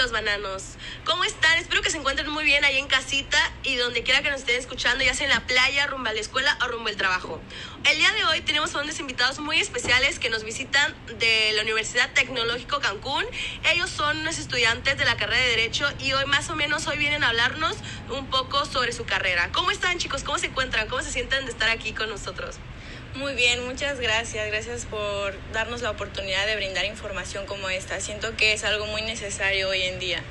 Los Bananos. ¿Cómo están? Espero que se encuentren muy bien ahí en casita y donde quiera que nos estén escuchando, ya sea en la playa, rumbo a la escuela o rumbo al trabajo. El día de hoy tenemos a unos invitados muy especiales que nos visitan de la Universidad Tecnológico Cancún. Ellos son unos estudiantes de la carrera de Derecho y hoy más o menos hoy vienen a hablarnos un poco sobre su carrera. ¿Cómo están chicos? ¿Cómo se encuentran? ¿Cómo se sienten de estar aquí con nosotros? Muy bien, muchas gracias. Gracias por darnos la oportunidad de brindar información como esta. Siento que es algo muy necesario hoy en día.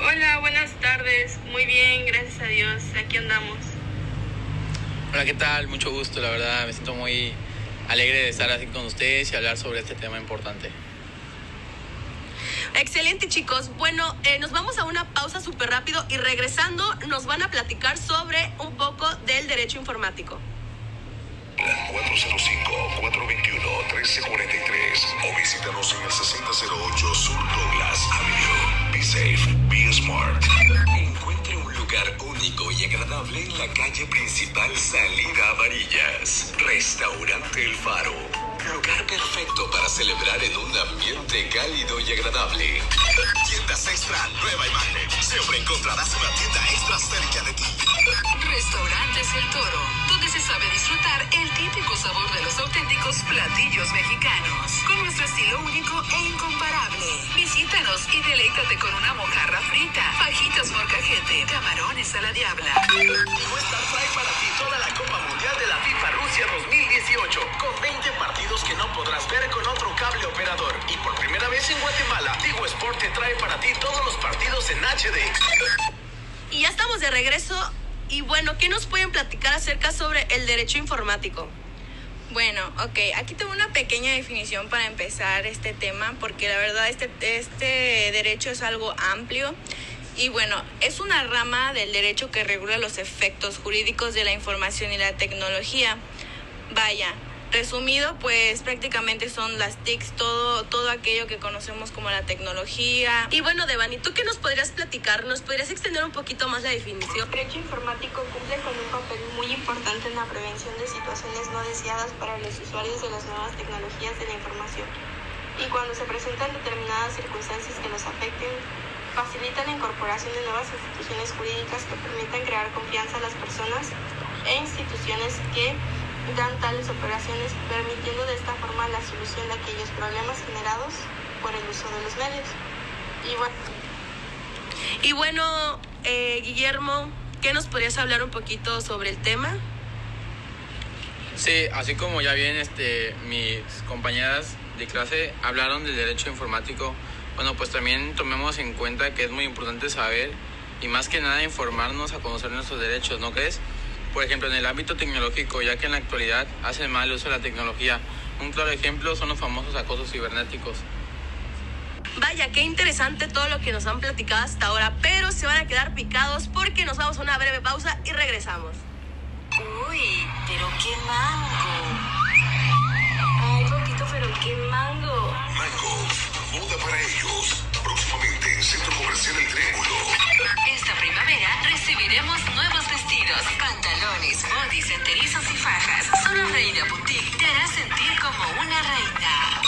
Hola, buenas tardes. Muy bien, gracias a Dios. Aquí andamos. Hola, ¿qué tal? Mucho gusto, la verdad. Me siento muy alegre de estar aquí con ustedes y hablar sobre este tema importante. Excelente chicos. Bueno, eh, nos vamos a una pausa súper rápido y regresando nos van a platicar sobre un poco del derecho informático. 405-421-1343 o visítanos en el 6008 Sur Douglas Avenue. Be safe, be smart. Encuentre un lugar único y agradable en la calle principal Salida a Varillas. Restaurante El Faro. Lugar perfecto para celebrar en un ambiente cálido y agradable. Tiendas Extra, nueva imagen. Siempre encontrarás una tienda extra cerca de ti. Restaurantes El Toro, donde se sabe disfrutar el típico sabor de los auténticos platillos mexicanos, con nuestro estilo único e incomparable. Visítanos y deleítate con una mojarra frita, fajitas morcajete, camarones a la diabla. Movistar trae para ti toda la Copa Mundial de la FIFA Rusia 2018, con 20 partidos que no podrás ver con otro cable operador. Y por primera vez en Guatemala, Tigo Sport te trae para ti todos los partidos en HD. Y ya estamos de regreso. Y bueno, ¿qué nos pueden platicar acerca sobre el derecho informático? Bueno, ok, aquí tengo una pequeña definición para empezar este tema, porque la verdad este, este derecho es algo amplio. Y bueno, es una rama del derecho que regula los efectos jurídicos de la información y la tecnología. Vaya, resumido, pues prácticamente son las TICs, todo, todo aquello que conocemos como la tecnología. Y bueno, Devani, ¿tú qué nos podrías platicar? ¿Nos podrías extender un poquito más la definición? El derecho informático cumple con un papel muy importante en la prevención de situaciones no deseadas para los usuarios de las nuevas tecnologías de la información. Y cuando se presentan determinadas circunstancias que los afecten, facilita la incorporación de nuevas instituciones jurídicas que permitan crear confianza a las personas e instituciones que dan tales operaciones, permitiendo de esta forma la solución de aquellos problemas generados por el uso de los medios. Y bueno, y bueno eh, Guillermo, ¿qué nos podrías hablar un poquito sobre el tema? Sí, así como ya bien este, mis compañeras de clase hablaron del derecho informático, bueno, pues también tomemos en cuenta que es muy importante saber y más que nada informarnos a conocer nuestros derechos, ¿no crees? por ejemplo, en el ámbito tecnológico, ya que en la actualidad hacen mal uso de la tecnología. Un claro ejemplo son los famosos acosos cibernéticos. Vaya, qué interesante todo lo que nos han platicado hasta ahora, pero se van a quedar picados porque nos vamos a una breve pausa y regresamos. Uy, pero qué mango. ay, poquito, pero qué mango. Mango, moda para ellos. Próximamente en Centro Comercial El Triángulo. Esta primavera recibiremos nuevos vestidos, pantalones, bodys, enterizos y fajas. Solo Reina Boutique te hará sentir como una reina.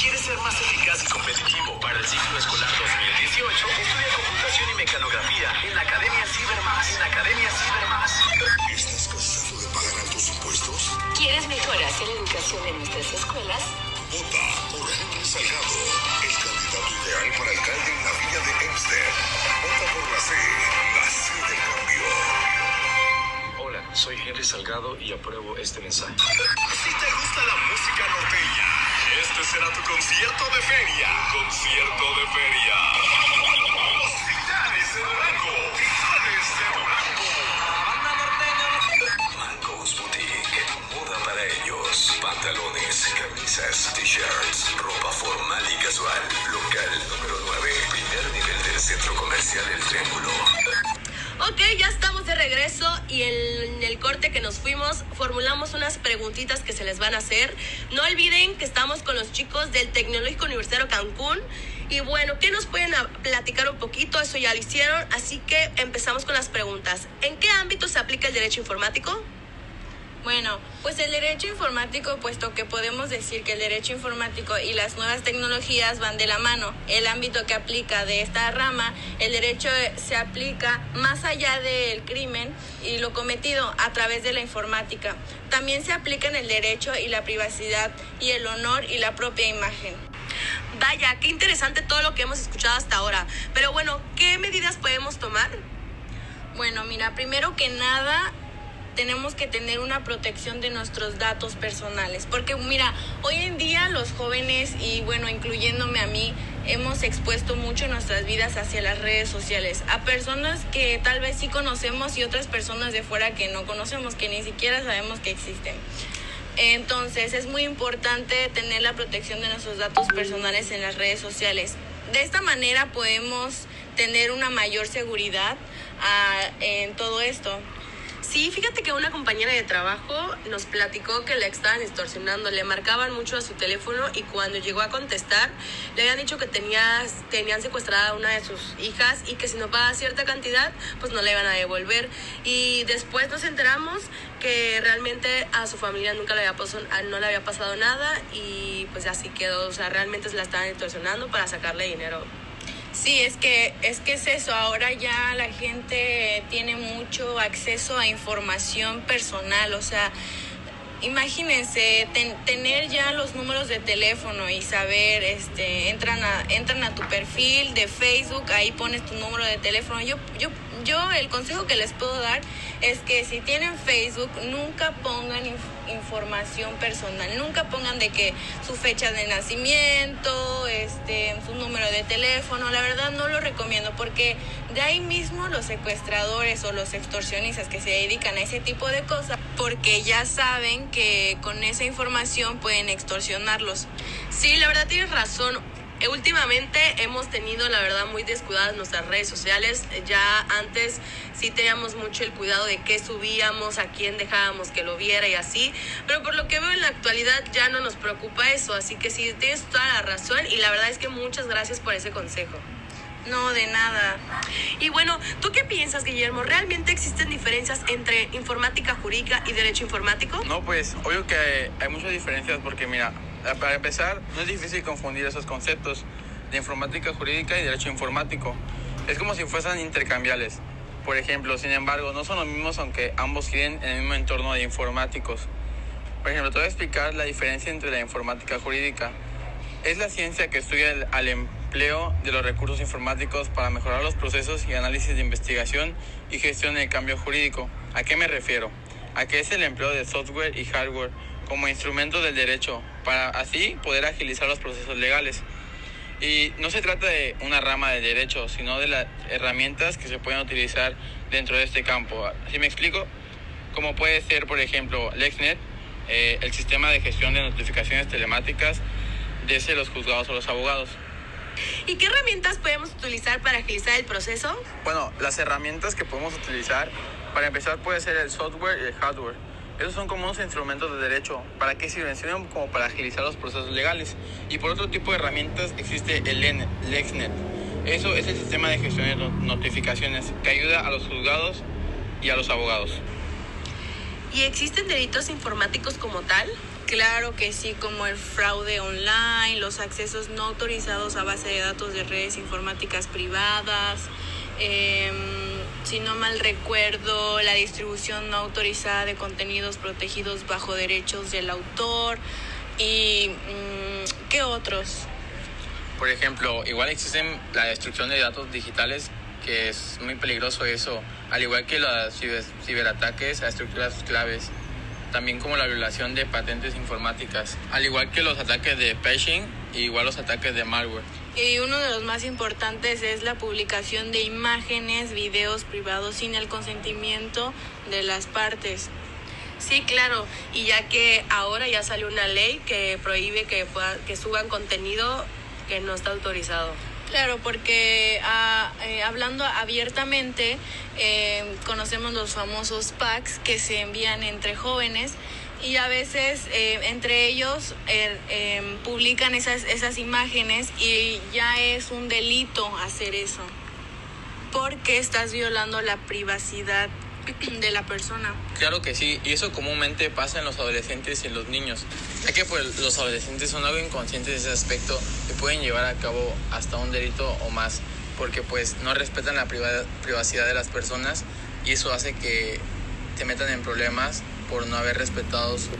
¿Quieres ser más eficaz y competitivo para el ciclo escolar 2018? Estudia computación y mecanografía en la Academia Cibermás. En la Academia Cibermás. ¿Estás cansado de pagar altos impuestos? ¿Quieres mejorar la educación en nuestras escuelas? Vota Salgado, el candidato ideal para alcalde en la villa de Hempstead. Vota por la C, la C del cambio. Hola, soy Henry Salgado y apruebo este mensaje. Si te gusta la música norteña, este será tu concierto de feria. Concierto de feria. Los titanes de Durango. Titanes de Durango. Mangos Boutique. Moda para ellos. Pantalones, camisas, t-shirts, ropa formal y casual. Local número 9. Primer nivel del centro comercial El Triángulo. Ok, ya estamos de regreso y en el corte que nos fuimos formulamos unas preguntitas que se les van a hacer. No olviden que estamos con los chicos del Tecnológico Universitario Cancún. Y bueno, ¿qué nos pueden platicar un poquito? Eso ya lo hicieron, así que empezamos con las preguntas. ¿En qué ámbito se aplica el derecho informático? Bueno, pues el derecho informático, puesto que podemos decir que el derecho informático y las nuevas tecnologías van de la mano. El ámbito que aplica de esta rama, el derecho se aplica más allá del crimen y lo cometido a través de la informática. También se aplica en el derecho y la privacidad y el honor y la propia imagen. Vaya, qué interesante todo lo que hemos escuchado hasta ahora. Pero bueno, ¿qué medidas podemos tomar? Bueno, mira, primero que nada, tenemos que tener una protección de nuestros datos personales. Porque mira, hoy en día los jóvenes y bueno, incluyéndome a mí, hemos expuesto mucho nuestras vidas hacia las redes sociales. A personas que tal vez sí conocemos y otras personas de fuera que no conocemos, que ni siquiera sabemos que existen. Entonces es muy importante tener la protección de nuestros datos personales en las redes sociales. De esta manera podemos tener una mayor seguridad ah, en todo esto. Sí, fíjate que una compañera de trabajo nos platicó que le estaban extorsionando, le marcaban mucho a su teléfono y cuando llegó a contestar le habían dicho que tenía, tenían secuestrada a una de sus hijas y que si no pagaba cierta cantidad pues no le iban a devolver. Y después nos enteramos que realmente a su familia nunca le había pasado, no le había pasado nada y pues así quedó, o sea, realmente se la estaban extorsionando para sacarle dinero. Sí, es que, es que es eso, ahora ya la gente tiene mucho acceso a información personal, o sea, imagínense tener ya los números de teléfono y saber, este, entran a, entran a tu perfil de Facebook, ahí pones tu número de teléfono. Yo, yo, yo el consejo que les puedo dar es que si tienen Facebook, nunca pongan información personal, nunca pongan de que su fecha de nacimiento, este, su número de teléfono, la verdad no lo recomiendo porque de ahí mismo los secuestradores o los extorsionistas que se dedican a ese tipo de cosas, porque ya saben que con esa información pueden extorsionarlos. Sí, la verdad tienes razón últimamente hemos tenido, la verdad, muy descuidadas nuestras redes sociales. Ya antes sí teníamos mucho el cuidado de qué subíamos, a quién dejábamos que lo viera y así. Pero por lo que veo en la actualidad ya no nos preocupa eso. Así que sí, tienes toda la razón y la verdad es que muchas gracias por ese consejo. No, de nada. Y bueno, ¿tú qué piensas, Guillermo? ¿Realmente existen diferencias entre informática jurídica y derecho informático? No, pues obvio que hay muchas diferencias porque mira, eh, para empezar, no es difícil confundir esos conceptos de informática jurídica y derecho informático. Es como si fuesen intercambiables. Por ejemplo, sin embargo, no son los mismos aunque ambos giren en el mismo entorno de informáticos. Por ejemplo, te voy a explicar la diferencia entre la informática jurídica. Es la ciencia que estudia el, empleo de los recursos informáticos para mejorar los procesos y análisis de investigación y gestión del cambio jurídico. ¿A qué me refiero? A que es el empleo de software y hardware como instrumento del derecho, para así poder agilizar los procesos legales. Y no se trata de una rama del derecho, sino de las herramientas que se pueden utilizar dentro de este campo. ¿Sí me explico? Como puede ser, por ejemplo, LexNet, eh, el sistema de gestión de notificaciones telemáticas desde los juzgados o los abogados. ¿Y qué herramientas podemos utilizar para agilizar el proceso? Bueno, las herramientas que podemos utilizar, para empezar, puede ser el software y el hardware. Esos son como unos instrumentos de derecho. ¿Para qué sirven? Sirven como para agilizar los procesos legales. Y por otro tipo de herramientas existe el LexNet. Eso es el sistema de gestión de notificaciones que ayuda a los juzgados y a los abogados. ¿Y existen delitos informáticos como tal? Claro que sí, como el fraude online, los accesos no autorizados a base de datos de redes informáticas privadas, eh, si no mal recuerdo, la distribución no autorizada de contenidos protegidos bajo derechos del autor y mm, ¿qué otros? Por ejemplo, igual existen la destrucción de datos digitales, que es muy peligroso eso, al igual que los ciberataques a estructuras claves, también como la violación de patentes informáticas, al igual que los ataques de phishing y igual los ataques de malware. Y uno de los más importantes es la publicación de imágenes, videos privados sin el consentimiento de las partes. Sí, claro, y ya que ahora ya salió una ley que prohíbe que, que suban contenido que no está autorizado. Claro, porque ah, eh, hablando abiertamente, eh, conocemos los famosos packs que se envían entre jóvenes y a veces eh, entre ellos er, em, publican esas, esas imágenes y ya es un delito hacer eso porque estás violando la privacidad de la persona. Claro que sí, y eso comúnmente pasa en los adolescentes y en los niños, ya que pues los adolescentes son algo inconscientes de ese aspecto y pueden llevar a cabo hasta un delito o más, porque pues no respetan la priva- privacidad de las personas y eso hace que se metan en problemas por no haber respetado su,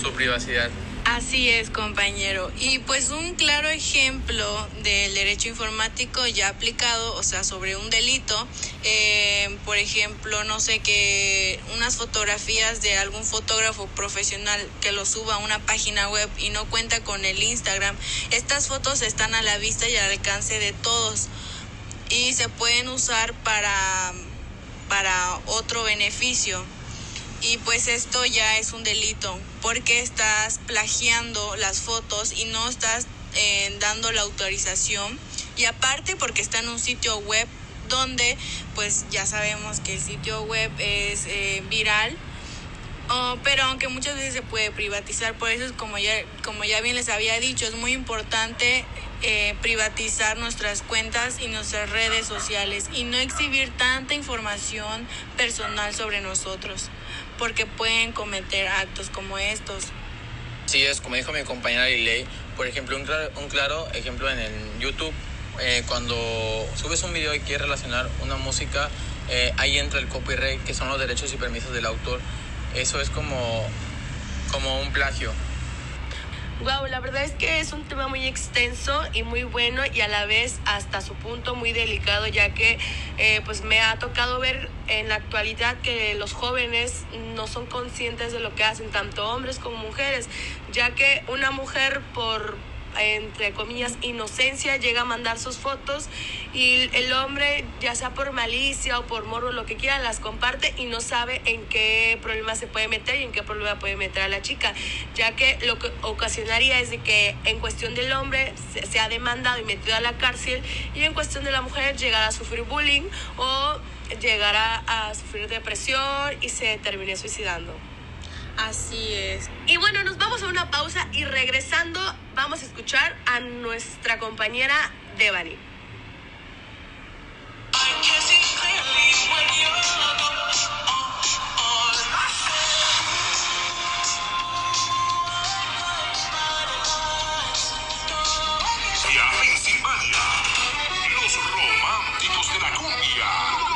su privacidad. Así es, compañero. Y pues un claro ejemplo del derecho informático ya aplicado, o sea, sobre un delito, eh, por ejemplo, no sé, que unas fotografías de algún fotógrafo profesional que lo suba a una página web y no cuenta con el Instagram, estas fotos están a la vista y al alcance de todos y se pueden usar para, para otro beneficio. Y pues esto ya es un delito porque estás plagiando las fotos y no estás eh, dando la autorización. Y aparte porque está en un sitio web donde pues ya sabemos que el sitio web es eh, viral. Oh, pero aunque muchas veces se puede privatizar, por eso es como ya, como ya bien les había dicho, es muy importante eh, privatizar nuestras cuentas y nuestras redes sociales y no exhibir tanta información personal sobre nosotros, porque pueden cometer actos como estos. Sí, es como dijo mi compañera Liley, por ejemplo, un claro, ejemplo en el YouTube, eh, cuando subes un video y quieres relacionar una música, eh, ahí entra el copyright, que son los derechos y permisos del autor. Eso es como, como un plagio. Wow, la verdad es que es un tema muy extenso y muy bueno y a la vez hasta su punto muy delicado, ya que eh, pues me ha tocado ver en la actualidad que los jóvenes no son conscientes de lo que hacen, tanto hombres como mujeres, ya que una mujer por entre comillas, inocencia, llega a mandar sus fotos y el hombre, ya sea por malicia o por morbo, lo que quiera, las comparte y no sabe en qué problema se puede meter y en qué problema puede meter a la chica, ya que lo que ocasionaría es de que en cuestión del hombre se, ha demandado y metido a la cárcel y en cuestión de la mujer llegará a sufrir bullying o llegará a sufrir depresión y se termine suicidando. Así es. Y bueno, nos vamos a una pausa y regresando vamos a escuchar a nuestra compañera Devani. Los románticos de la cumbia.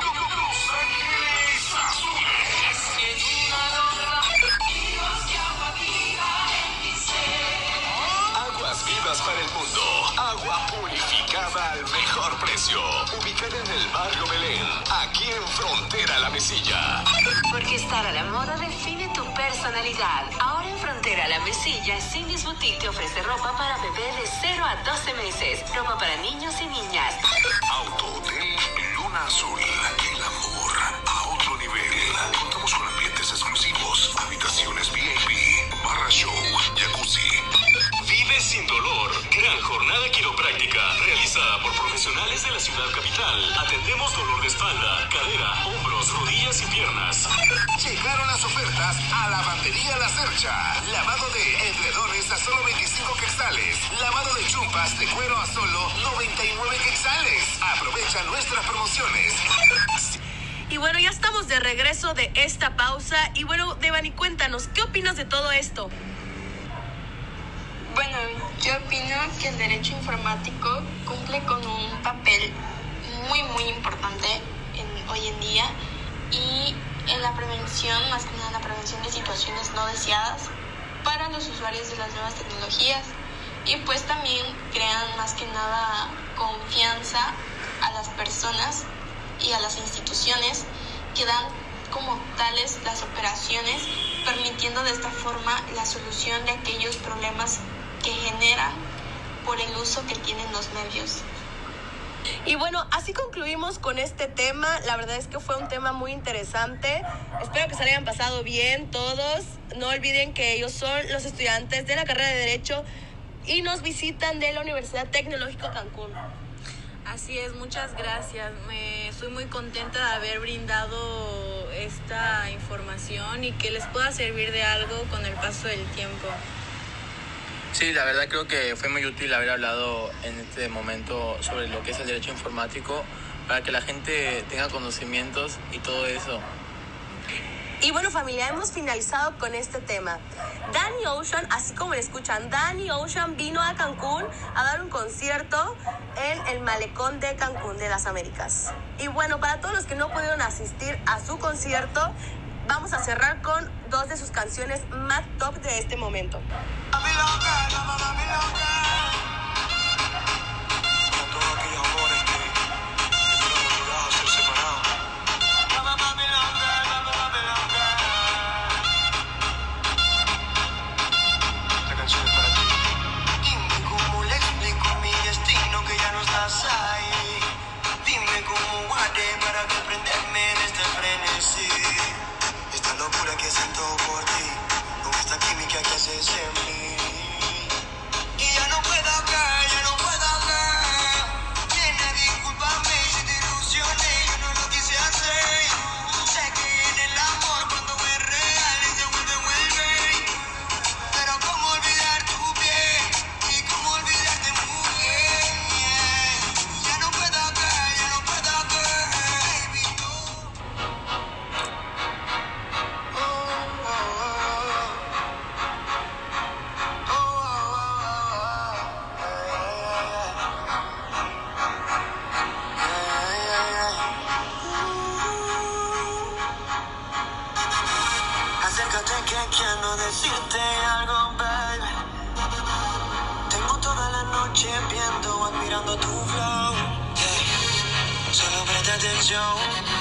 En el barrio Belén, aquí en Frontera La Mesilla. Porque estar a la moda define tu personalidad. Ahora en Frontera La Mesilla, Cindy's Boutique te ofrece ropa para bebé de 0 a 12 meses. Ropa para niños y niñas. Autohotel Luna Azul. El amor a otro nivel. Contamos con ambientes exclusivos, habitaciones VIP, barra show, jacuzzi. Vive sin dolor. Gran jornada quiropráctica realizada por profesionales de la ciudad capital. Atendemos dolor de espalda, cadera, hombros, rodillas y piernas. Llegaron las ofertas a Lavandería La Cercha. Lavado de edredones a solo 25 quetzales. Lavado de chumpas de cuero a solo 99 quetzales. Aprovecha nuestras promociones. Y bueno, ya estamos de regreso de esta pausa. Y bueno, Devani, cuéntanos, ¿qué opinas de todo esto? Bueno, yo opino que el derecho informático cumple con un papel muy, muy importante hoy en día y en la prevención, más que nada en la prevención de situaciones no deseadas para los usuarios de las nuevas tecnologías. Y pues también crean más que nada confianza a las personas y a las instituciones que dan como tales las operaciones, permitiendo de esta forma la solución de aquellos problemas que generan por el uso que tienen los medios. Y bueno, así concluimos con este tema. La verdad es que fue un tema muy interesante. Espero que se le hayan pasado bien todos. No olviden que ellos son los estudiantes de la carrera de Derecho y nos visitan de la Universidad Tecnológica Cancún. Así es, muchas gracias. Me estoy muy contenta de haber brindado esta información y que les pueda servir de algo con el paso del tiempo. Sí, la verdad creo que fue muy útil haber hablado en este momento sobre lo que es el derecho informático para que la gente tenga conocimientos y todo eso. Y bueno familia, hemos finalizado con este tema. Danny Ocean, así como le escuchan, Danny Ocean vino a Cancún a dar un concierto en el malecón de Cancún de las Américas. Y bueno, para todos los que no pudieron asistir a su concierto, vamos a cerrar con dos de sus canciones más top de este momento. Quiero decirte algo, baby. Tengo toda la noche viendo, admirando tu flow. Yeah. Solo presta atención.